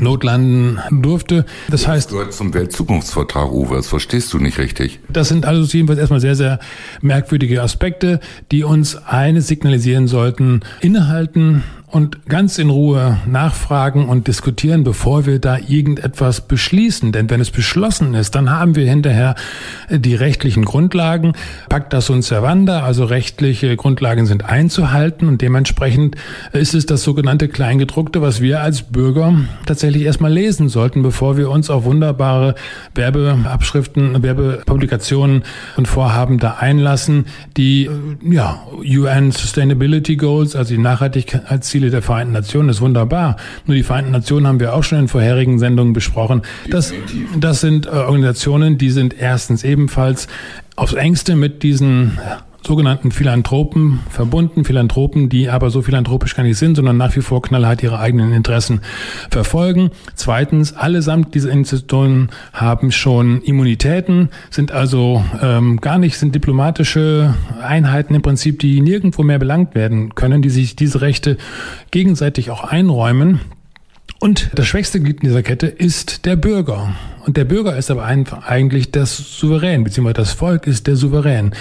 [SPEAKER 1] notlanden durfte.
[SPEAKER 2] Das, das heißt. gehört zum Weltzukunftsvertrag, Uwe. Das verstehst du nicht richtig.
[SPEAKER 1] Das sind also jedenfalls erstmal sehr, sehr merkwürdige Aspekte, die uns eines signalisieren sollten. Innehalten und ganz in Ruhe nachfragen und diskutieren, bevor wir da irgendetwas beschließen. Denn wenn es beschlossen ist, dann haben wir hinterher die rechtlichen Grundlagen. Pacta sunt servanda, also rechtliche Grundlagen sind einzuhalten und dementsprechend ist es das sogenannte Kleingedruckte, was wir als Bürger tatsächlich erstmal lesen sollten, bevor wir uns auf wunderbare Werbeabschriften, Werbepublikationen und Vorhaben da einlassen, die ja UN Sustainability Goals, also die Nachhaltigkeitsziele Ziele der Vereinten Nationen ist wunderbar. Nur die Vereinten Nationen haben wir auch schon in vorherigen Sendungen besprochen. Das, das sind äh, Organisationen, die sind erstens ebenfalls aufs engste mit diesen sogenannten Philanthropen verbunden, Philanthropen, die aber so philanthropisch gar nicht sind, sondern nach wie vor knallhart ihre eigenen Interessen verfolgen. Zweitens, allesamt diese Institutionen haben schon Immunitäten, sind also ähm, gar nicht, sind diplomatische Einheiten im Prinzip, die nirgendwo mehr belangt werden können, die sich diese Rechte gegenseitig auch einräumen. Und das schwächste Glied in dieser Kette ist der Bürger. Und der Bürger ist aber eigentlich das Souverän, beziehungsweise das Volk ist der Souverän.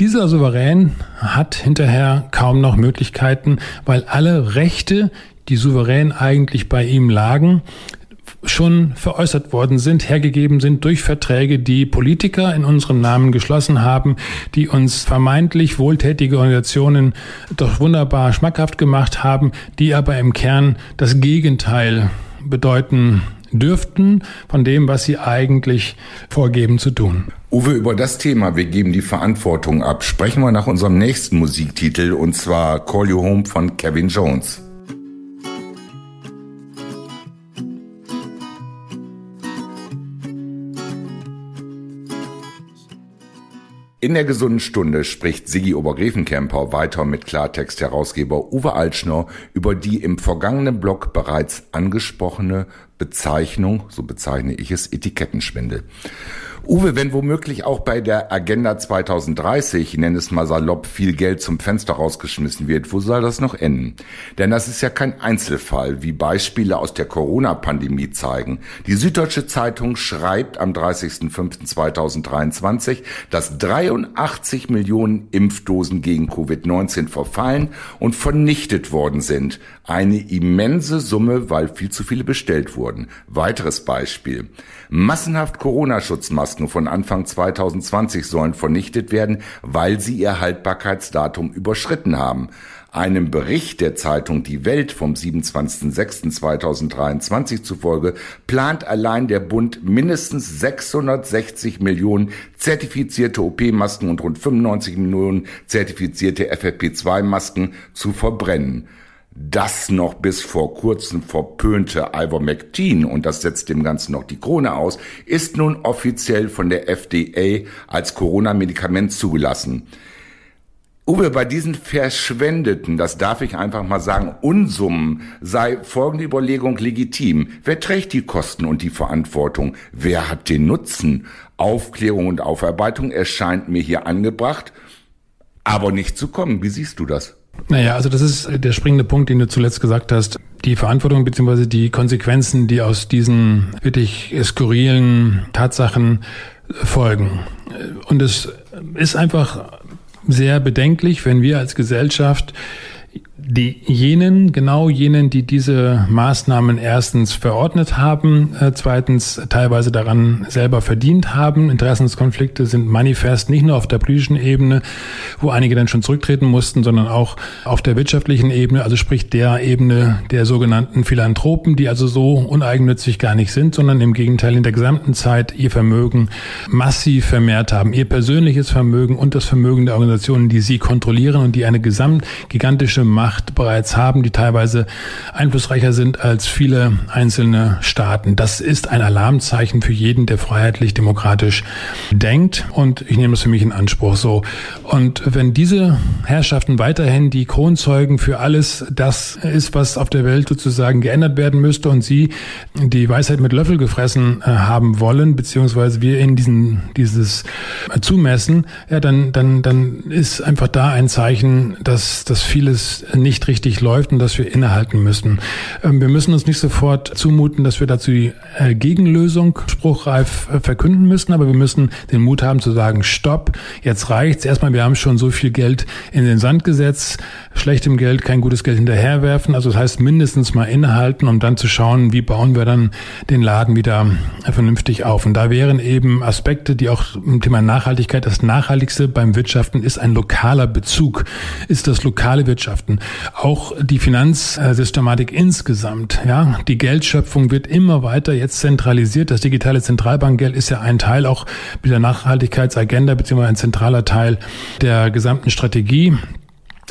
[SPEAKER 1] Dieser Souverän hat hinterher kaum noch Möglichkeiten, weil alle Rechte, die souverän eigentlich bei ihm lagen, schon veräußert worden sind, hergegeben sind durch Verträge, die Politiker in unserem Namen geschlossen haben, die uns vermeintlich wohltätige Organisationen doch wunderbar schmackhaft gemacht haben, die aber im Kern das Gegenteil bedeuten dürften von dem, was sie eigentlich vorgeben zu tun.
[SPEAKER 2] Uwe, über das Thema, wir geben die Verantwortung ab, sprechen wir nach unserem nächsten Musiktitel und zwar Call You Home von Kevin Jones. In der gesunden Stunde spricht Sigi Obergräfenkämper weiter mit Klartext-Herausgeber Uwe Altschner über die im vergangenen Blog bereits angesprochene Bezeichnung, so bezeichne ich es, Etikettenschwindel. Uwe, wenn womöglich auch bei der Agenda 2030, ich nenne es mal salopp, viel Geld zum Fenster rausgeschmissen wird, wo soll das noch enden? Denn das ist ja kein Einzelfall, wie Beispiele aus der Corona-Pandemie zeigen. Die Süddeutsche Zeitung schreibt am 30.05.2023, dass 83 Millionen Impfdosen gegen Covid-19 verfallen und vernichtet worden sind. Eine immense Summe, weil viel zu viele bestellt wurden. Weiteres Beispiel. Massenhaft Corona-Schutzmasken von Anfang 2020 sollen vernichtet werden, weil sie ihr Haltbarkeitsdatum überschritten haben. Einem Bericht der Zeitung Die Welt vom 27.06.2023 zufolge plant allein der Bund mindestens 660 Millionen zertifizierte OP-Masken und rund 95 Millionen zertifizierte FFP2-Masken zu verbrennen das noch bis vor kurzem verpönte Ivermectin, und das setzt dem Ganzen noch die Krone aus, ist nun offiziell von der FDA als Corona-Medikament zugelassen. Uwe, bei diesen verschwendeten, das darf ich einfach mal sagen, Unsummen sei folgende Überlegung legitim. Wer trägt die Kosten und die Verantwortung? Wer hat den Nutzen? Aufklärung und Aufarbeitung erscheint mir hier angebracht, aber nicht zu kommen. Wie siehst du das?
[SPEAKER 1] Naja, also das ist der springende Punkt, den du zuletzt gesagt hast. Die Verantwortung bzw. die Konsequenzen, die aus diesen wirklich skurrilen Tatsachen folgen. Und es ist einfach sehr bedenklich, wenn wir als Gesellschaft die jenen, genau jenen, die diese Maßnahmen erstens verordnet haben, äh, zweitens teilweise daran selber verdient haben. Interessenskonflikte sind manifest nicht nur auf der politischen Ebene, wo einige dann schon zurücktreten mussten, sondern auch auf der wirtschaftlichen Ebene, also sprich der Ebene der sogenannten Philanthropen, die also so uneigennützig gar nicht sind, sondern im Gegenteil in der gesamten Zeit ihr Vermögen massiv vermehrt haben, ihr persönliches Vermögen und das Vermögen der Organisationen, die sie kontrollieren und die eine gesamt gigantische Macht Macht bereits haben, die teilweise einflussreicher sind als viele einzelne Staaten. Das ist ein Alarmzeichen für jeden, der freiheitlich-demokratisch denkt. Und ich nehme das für mich in Anspruch so. Und wenn diese Herrschaften weiterhin die Kronzeugen für alles das ist, was auf der Welt sozusagen geändert werden müsste und sie die Weisheit mit Löffel gefressen äh, haben wollen, beziehungsweise wir in diesen, dieses zumessen, ja, dann, dann, dann ist einfach da ein Zeichen, dass, dass vieles nicht richtig läuft und dass wir innehalten müssen. Ähm, wir müssen uns nicht sofort zumuten, dass wir dazu die äh, Gegenlösung spruchreif äh, verkünden müssen, aber wir müssen den Mut haben zu sagen, stopp, jetzt reicht's. Erstmal, wir haben schon so viel Geld in den Sand gesetzt, schlechtem Geld kein gutes Geld hinterherwerfen. Also das heißt mindestens mal innehalten, um dann zu schauen, wie bauen wir dann den Laden wieder vernünftig auf. Und da wären eben Aspekte, die auch im Thema Nachhaltigkeit, das Nachhaltigste beim Wirtschaften ist ein lokaler Bezug, ist das lokale Wirtschaften. Auch die Finanzsystematik insgesamt, ja, die Geldschöpfung wird immer weiter jetzt zentralisiert. Das digitale Zentralbankgeld ist ja ein Teil auch mit der Nachhaltigkeitsagenda beziehungsweise ein zentraler Teil der gesamten Strategie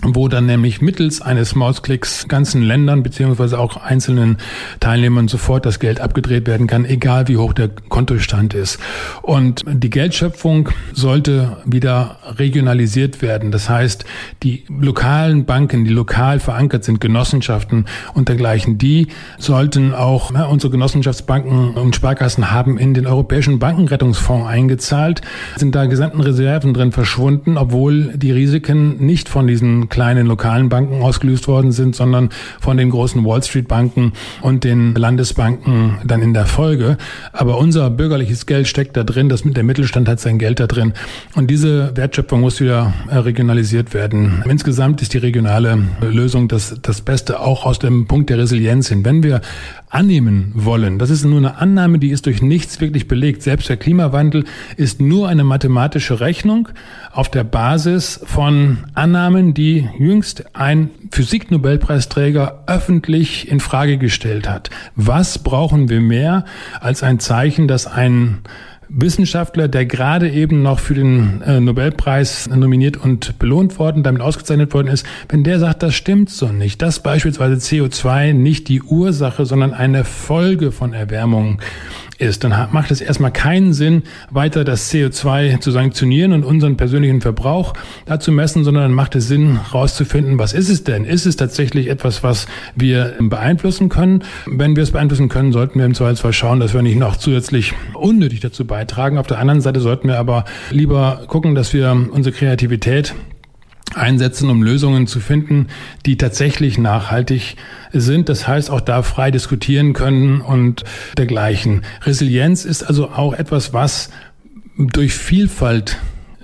[SPEAKER 1] wo dann nämlich mittels eines Mausklicks ganzen Ländern beziehungsweise auch einzelnen Teilnehmern sofort das Geld abgedreht werden kann, egal wie hoch der Kontostand ist. Und die Geldschöpfung sollte wieder regionalisiert werden. Das heißt, die lokalen Banken, die lokal verankert sind, Genossenschaften und dergleichen, die sollten auch, ja, unsere Genossenschaftsbanken und Sparkassen haben in den Europäischen Bankenrettungsfonds eingezahlt, sind da gesamten Reserven drin verschwunden, obwohl die Risiken nicht von diesen kleinen lokalen Banken ausgelöst worden sind, sondern von den großen Wall Street Banken und den Landesbanken dann in der Folge. Aber unser bürgerliches Geld steckt da drin, das mit der Mittelstand hat sein Geld da drin. Und diese Wertschöpfung muss wieder äh, regionalisiert werden. Insgesamt ist die regionale Lösung das, das Beste auch aus dem Punkt der Resilienz hin. Wenn wir annehmen wollen. Das ist nur eine Annahme, die ist durch nichts wirklich belegt. Selbst der Klimawandel ist nur eine mathematische Rechnung auf der Basis von Annahmen, die jüngst ein Physiknobelpreisträger öffentlich in Frage gestellt hat. Was brauchen wir mehr als ein Zeichen, dass ein Wissenschaftler, der gerade eben noch für den äh, Nobelpreis nominiert und belohnt worden, damit ausgezeichnet worden ist, wenn der sagt, das stimmt so nicht, dass beispielsweise CO2 nicht die Ursache, sondern eine Folge von Erwärmung ist, dann macht es erstmal keinen Sinn, weiter das CO2 zu sanktionieren und unseren persönlichen Verbrauch dazu messen, sondern dann macht es Sinn, herauszufinden, was ist es denn? Ist es tatsächlich etwas, was wir beeinflussen können? Wenn wir es beeinflussen können, sollten wir im Zweifelsfall schauen, dass wir nicht noch zusätzlich unnötig dazu beitragen. Auf der anderen Seite sollten wir aber lieber gucken, dass wir unsere Kreativität einsetzen, um Lösungen zu finden, die tatsächlich nachhaltig sind. Das heißt, auch da frei diskutieren können und dergleichen. Resilienz ist also auch etwas, was durch Vielfalt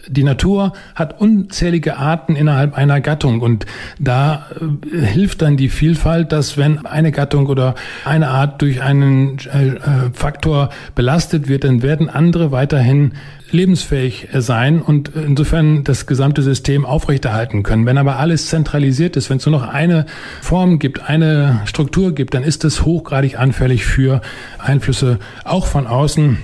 [SPEAKER 1] die Natur hat unzählige Arten innerhalb einer Gattung und da äh, hilft dann die Vielfalt, dass wenn eine Gattung oder eine Art durch einen äh, äh Faktor belastet wird, dann werden andere weiterhin lebensfähig sein und insofern das gesamte System aufrechterhalten können. Wenn aber alles zentralisiert ist, wenn es nur noch eine Form gibt, eine Struktur gibt, dann ist es hochgradig anfällig für Einflüsse auch von außen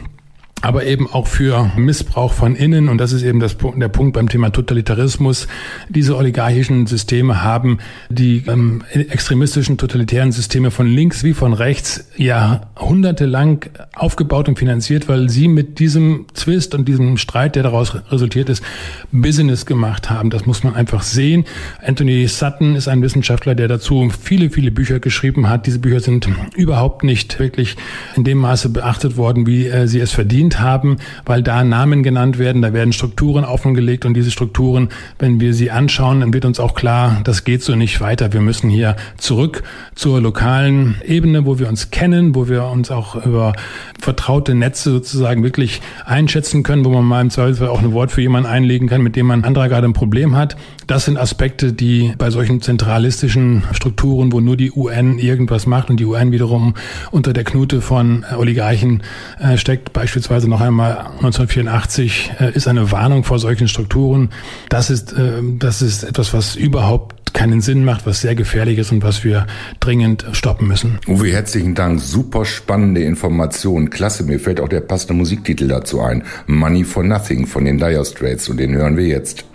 [SPEAKER 1] aber eben auch für Missbrauch von innen. Und das ist eben das, der Punkt beim Thema Totalitarismus. Diese oligarchischen Systeme haben die ähm, extremistischen totalitären Systeme von links wie von rechts jahrhundertelang aufgebaut und finanziert, weil sie mit diesem Zwist und diesem Streit, der daraus resultiert ist, Business gemacht haben. Das muss man einfach sehen. Anthony Sutton ist ein Wissenschaftler, der dazu viele, viele Bücher geschrieben hat. Diese Bücher sind überhaupt nicht wirklich in dem Maße beachtet worden, wie äh, sie es verdient erwähnt haben, weil da Namen genannt werden, da werden Strukturen offengelegt und diese Strukturen, wenn wir sie anschauen, dann wird uns auch klar, das geht so nicht weiter. Wir müssen hier zurück zur lokalen Ebene, wo wir uns kennen, wo wir uns auch über vertraute Netze sozusagen wirklich einschätzen können, wo man mal im Zweifelsfall auch ein Wort für jemanden einlegen kann, mit dem man anderer gerade ein Problem hat. Das sind Aspekte, die bei solchen zentralistischen Strukturen, wo nur die UN irgendwas macht und die UN wiederum unter der Knute von Oligarchen äh, steckt, beispielsweise also noch einmal 1984 äh, ist eine Warnung vor solchen Strukturen. Das ist, äh, das ist etwas, was überhaupt keinen Sinn macht, was sehr gefährlich ist und was wir dringend stoppen müssen.
[SPEAKER 2] Uwe, herzlichen Dank. Super spannende Informationen. Klasse. Mir fällt auch der passende Musiktitel dazu ein. Money for Nothing von den Dire Straits und den hören wir jetzt.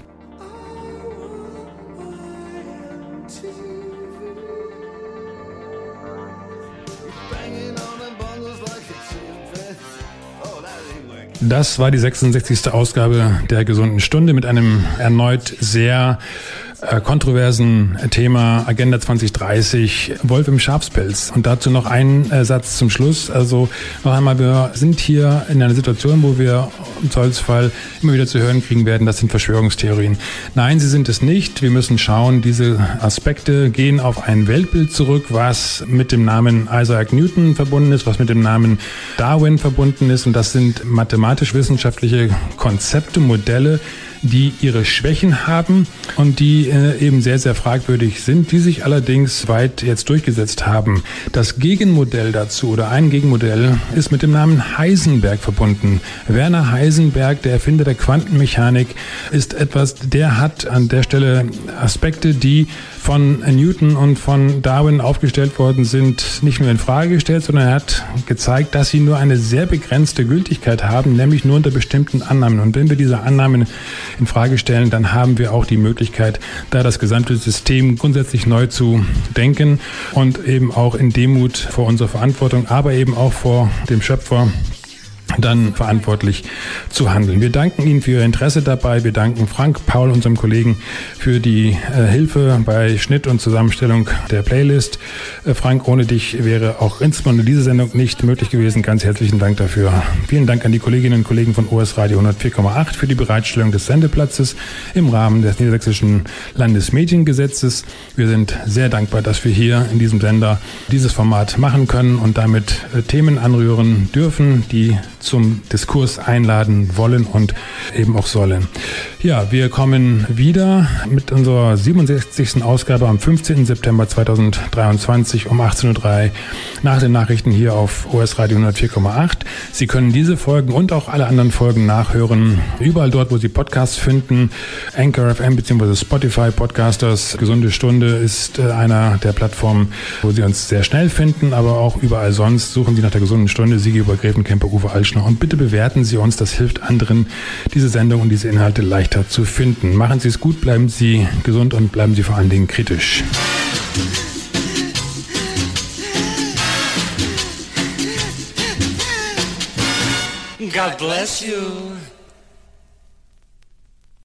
[SPEAKER 1] Das war die 66. Ausgabe der gesunden Stunde mit einem erneut sehr äh, kontroversen Thema Agenda 2030 Wolf im Schafspelz. Und dazu noch ein äh, Satz zum Schluss. Also noch einmal, wir sind hier in einer Situation, wo wir im Zweifelsfall immer wieder zu hören kriegen werden, das sind Verschwörungstheorien. Nein, sie sind es nicht. Wir müssen schauen, diese Aspekte gehen auf ein Weltbild zurück, was mit dem Namen Isaac Newton verbunden ist, was mit dem Namen Darwin verbunden ist. Und das sind mathematisch-wissenschaftliche Konzepte, Modelle, die ihre Schwächen haben und die äh, eben sehr, sehr fragwürdig sind, die sich allerdings weit jetzt durchgesetzt haben. Das Gegenmodell dazu oder ein Gegenmodell ist mit dem Namen Heisenberg verbunden. Werner Heisenberg, der Erfinder der Quantenmechanik, ist etwas, der hat an der Stelle Aspekte, die von Newton und von Darwin aufgestellt worden sind, nicht nur in Frage gestellt, sondern er hat gezeigt, dass sie nur eine sehr begrenzte Gültigkeit haben, nämlich nur unter bestimmten Annahmen. Und wenn wir diese Annahmen in Frage stellen, dann haben wir auch die Möglichkeit, da das gesamte System grundsätzlich neu zu denken und eben auch in Demut vor unserer Verantwortung, aber eben auch vor dem Schöpfer dann verantwortlich zu handeln. Wir danken Ihnen für Ihr Interesse dabei. Wir danken Frank Paul, unserem Kollegen, für die äh, Hilfe bei Schnitt und Zusammenstellung der Playlist. Äh, Frank, ohne dich wäre auch insbesondere diese Sendung nicht möglich gewesen. Ganz herzlichen Dank dafür. Vielen Dank an die Kolleginnen und Kollegen von OS Radio 104,8 für die Bereitstellung des Sendeplatzes im Rahmen des Niedersächsischen Landesmediengesetzes. Wir sind sehr dankbar, dass wir hier in diesem Sender dieses Format machen können und damit äh, Themen anrühren dürfen, die zum Diskurs einladen wollen und eben auch sollen. Ja, wir kommen wieder mit unserer 67. Ausgabe am 15. September 2023 um 18.03 Uhr nach den Nachrichten hier auf OS Radio 104,8. Sie können diese Folgen und auch alle anderen Folgen nachhören, überall dort, wo Sie Podcasts finden. Anchor FM bzw. Spotify Podcasters. Gesunde Stunde ist äh, einer der Plattformen, wo Sie uns sehr schnell finden, aber auch überall sonst suchen Sie nach der gesunden Stunde. Siege über Gräfenkämper Uwe Altschner noch. Und bitte bewerten Sie uns, das hilft anderen, diese Sendung und diese Inhalte leichter zu finden. Machen Sie es gut, bleiben Sie gesund und bleiben Sie vor allen Dingen kritisch.
[SPEAKER 3] God bless you.